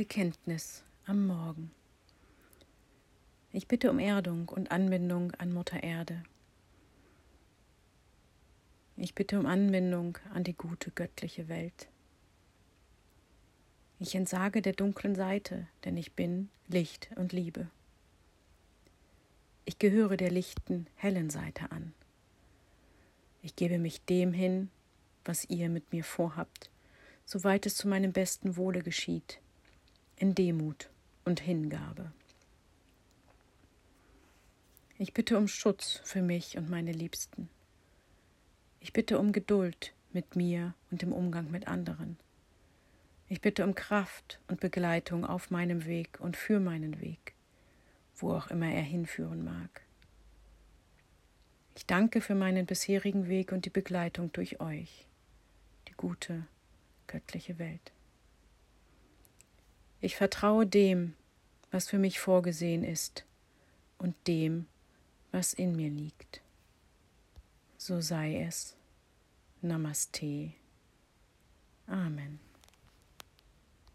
Bekenntnis am Morgen. Ich bitte um Erdung und Anbindung an Mutter Erde. Ich bitte um Anbindung an die gute göttliche Welt. Ich entsage der dunklen Seite, denn ich bin Licht und Liebe. Ich gehöre der lichten, hellen Seite an. Ich gebe mich dem hin, was ihr mit mir vorhabt, soweit es zu meinem besten Wohle geschieht, in Demut und Hingabe. Ich bitte um Schutz für mich und meine Liebsten. Ich bitte um Geduld mit mir und im Umgang mit anderen. Ich bitte um Kraft und Begleitung auf meinem Weg und für meinen Weg, wo auch immer er hinführen mag. Ich danke für meinen bisherigen Weg und die Begleitung durch euch, die gute, göttliche Welt. Ich vertraue dem, was für mich vorgesehen ist und dem, was in mir liegt. So sei es. Namaste.